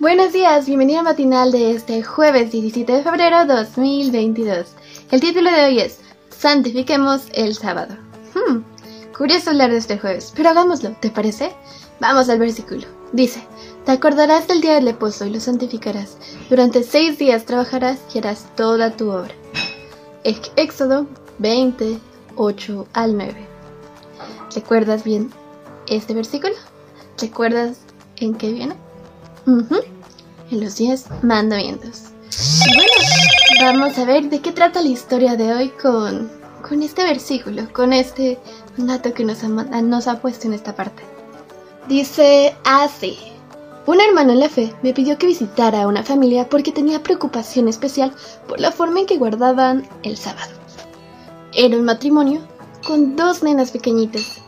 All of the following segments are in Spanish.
Buenos días, bienvenido al matinal de este jueves 17 de febrero 2022. El título de hoy es Santifiquemos el sábado. Hmm, curioso hablar de este jueves, pero hagámoslo, ¿te parece? Vamos al versículo. Dice, te acordarás del día del leposo y lo santificarás. Durante seis días trabajarás y harás toda tu obra. Éxodo 20, 8 al 9. ¿Recuerdas bien este versículo? ¿Recuerdas en qué viene? En los 10 mandamientos. Bueno, vamos a ver de qué trata la historia de hoy con, con este versículo, con este dato que nos ha, nos ha puesto en esta parte. Dice así. Un hermano en la fe me pidió que visitara a una familia porque tenía preocupación especial por la forma en que guardaban el sábado. Era un matrimonio con dos nenas pequeñitas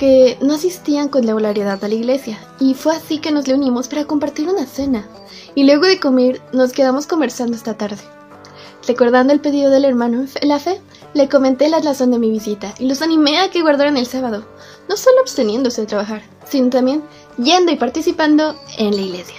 que no asistían con regularidad a la iglesia, y fue así que nos le unimos para compartir una cena, y luego de comer nos quedamos conversando esta tarde. Recordando el pedido del hermano en la fe, le comenté la razón de mi visita y los animé a que guardaran el sábado, no solo absteniéndose de trabajar, sino también yendo y participando en la iglesia.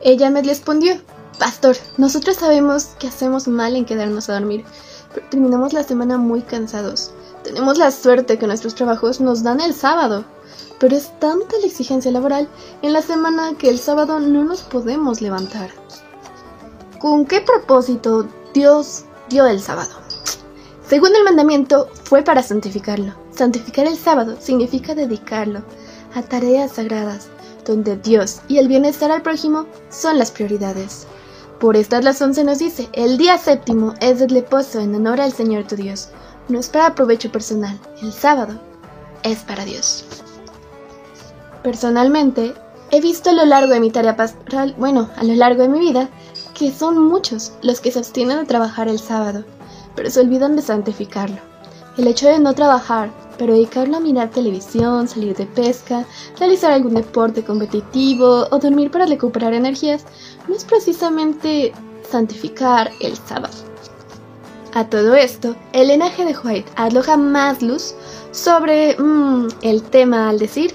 Ella me respondió, Pastor, nosotros sabemos que hacemos mal en quedarnos a dormir, pero terminamos la semana muy cansados. Tenemos la suerte que nuestros trabajos nos dan el sábado, pero es tanta la exigencia laboral en la semana que el sábado no nos podemos levantar. ¿Con qué propósito Dios dio el sábado? Según el mandamiento, fue para santificarlo. Santificar el sábado significa dedicarlo a tareas sagradas, donde Dios y el bienestar al prójimo son las prioridades. Por esta razón se nos dice, el día séptimo es el reposo en honor al Señor tu Dios no es para provecho personal, el sábado es para Dios. Personalmente, he visto a lo largo de mi tarea pastoral, bueno, a lo largo de mi vida, que son muchos los que se abstienen de trabajar el sábado, pero se olvidan de santificarlo. El hecho de no trabajar, pero dedicarlo a mirar televisión, salir de pesca, realizar algún deporte competitivo o dormir para recuperar energías, no es precisamente santificar el sábado. A todo esto, el linaje de White arroja más luz sobre mm, el tema al decir,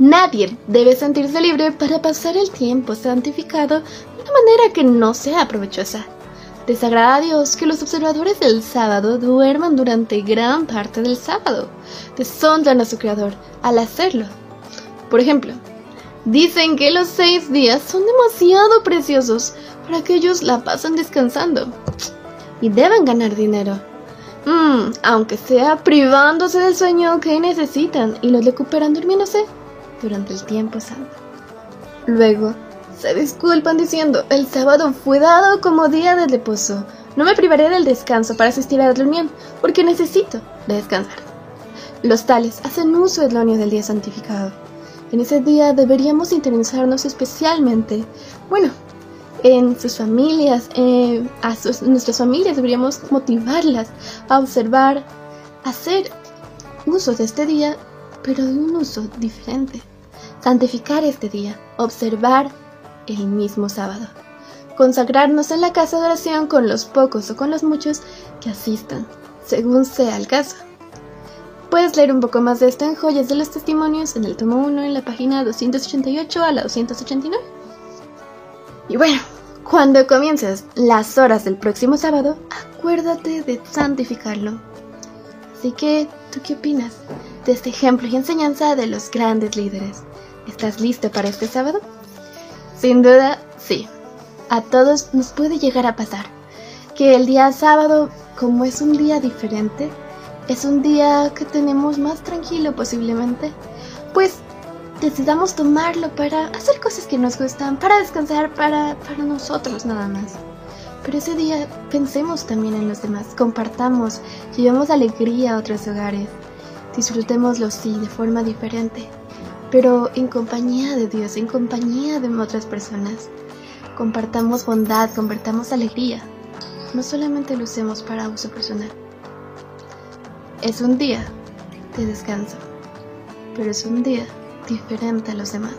nadie debe sentirse libre para pasar el tiempo santificado de una manera que no sea provechosa. Desagrada a Dios que los observadores del sábado duerman durante gran parte del sábado. Deshonran a su Creador al hacerlo. Por ejemplo, dicen que los seis días son demasiado preciosos para que ellos la pasen descansando y deben ganar dinero. Mm, aunque sea privándose del sueño que necesitan y lo recuperan durmiéndose durante el tiempo santo. Luego, se disculpan diciendo, el sábado fue dado como día de reposo. No me privaré del descanso para asistir a la reunión, porque necesito descansar. Los tales hacen uso erróneo del día santificado. En ese día deberíamos interesarnos especialmente, bueno, en sus familias, eh, a nuestras familias, deberíamos motivarlas a observar, a hacer uso de este día, pero de un uso diferente. Santificar este día, observar el mismo sábado. Consagrarnos en la casa de oración con los pocos o con los muchos que asistan, según sea el caso. Puedes leer un poco más de esto en Joyas de los Testimonios en el tomo 1 en la página 288 a la 289. Y bueno, cuando comiences las horas del próximo sábado, acuérdate de santificarlo. Así que, ¿tú qué opinas de este ejemplo y enseñanza de los grandes líderes? ¿Estás listo para este sábado? Sin duda, sí. A todos nos puede llegar a pasar que el día sábado, como es un día diferente, es un día que tenemos más tranquilo posiblemente, pues decidamos tomarlo para hacer cosas que nos gustan, para descansar, para, para nosotros nada más. Pero ese día pensemos también en los demás, compartamos, llevemos alegría a otros hogares, disfrutémoslo sí de forma diferente, pero en compañía de Dios, en compañía de otras personas. Compartamos bondad, compartamos alegría, no solamente lo usemos para uso personal. Es un día de descanso, pero es un día diferente a los demás.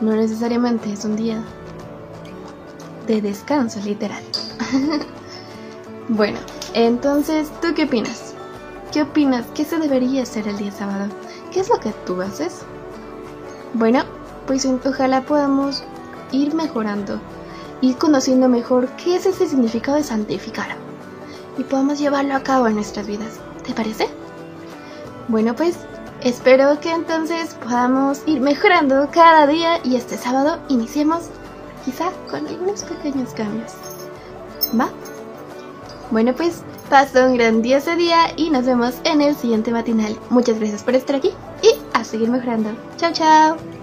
No necesariamente es un día de descanso literal. bueno, entonces, ¿tú qué opinas? ¿Qué opinas? ¿Qué se debería hacer el día sábado? ¿Qué es lo que tú haces? Bueno, pues ojalá podamos ir mejorando, ir conociendo mejor qué es ese significado de santificar y podamos llevarlo a cabo en nuestras vidas. ¿Te parece? Bueno, pues espero que entonces podamos ir mejorando cada día y este sábado iniciemos quizá con algunos pequeños cambios. ¿Va? Bueno, pues pasa un grandioso día y nos vemos en el siguiente matinal. Muchas gracias por estar aquí y a seguir mejorando. Chao, chao.